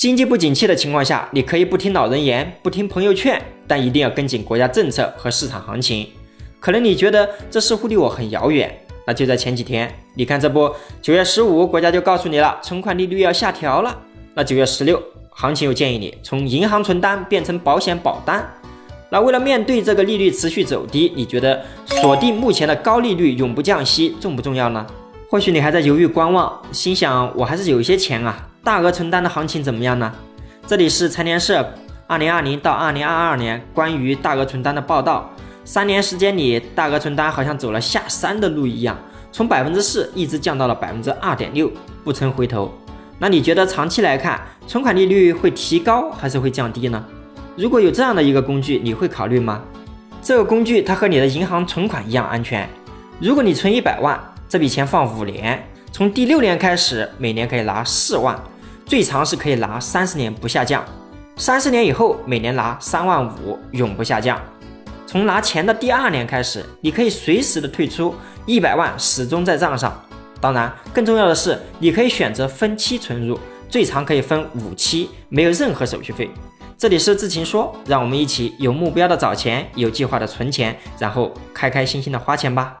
经济不景气的情况下，你可以不听老人言，不听朋友劝，但一定要跟紧国家政策和市场行情。可能你觉得这似乎离我很遥远，那就在前几天，你看这不，九月十五国家就告诉你了，存款利率要下调了。那九月十六，行情又建议你从银行存单变成保险保单。那为了面对这个利率持续走低，你觉得锁定目前的高利率永不降息重不重要呢？或许你还在犹豫观望，心想我还是有一些钱啊。大额存单的行情怎么样呢？这里是财联社二零二零到二零二二年关于大额存单的报道。三年时间里，大额存单好像走了下山的路一样，从百分之四一直降到了百分之二点六，不曾回头。那你觉得长期来看，存款利率会提高还是会降低呢？如果有这样的一个工具，你会考虑吗？这个工具它和你的银行存款一样安全。如果你存一百万，这笔钱放五年。从第六年开始，每年可以拿四万，最长是可以拿三十年不下降。三十年以后，每年拿三万五，永不下降。从拿钱的第二年开始，你可以随时的退出，一百万始终在账上。当然，更重要的是，你可以选择分期存入，最长可以分五期，没有任何手续费。这里是智勤说，让我们一起有目标的找钱，有计划的存钱，然后开开心心的花钱吧。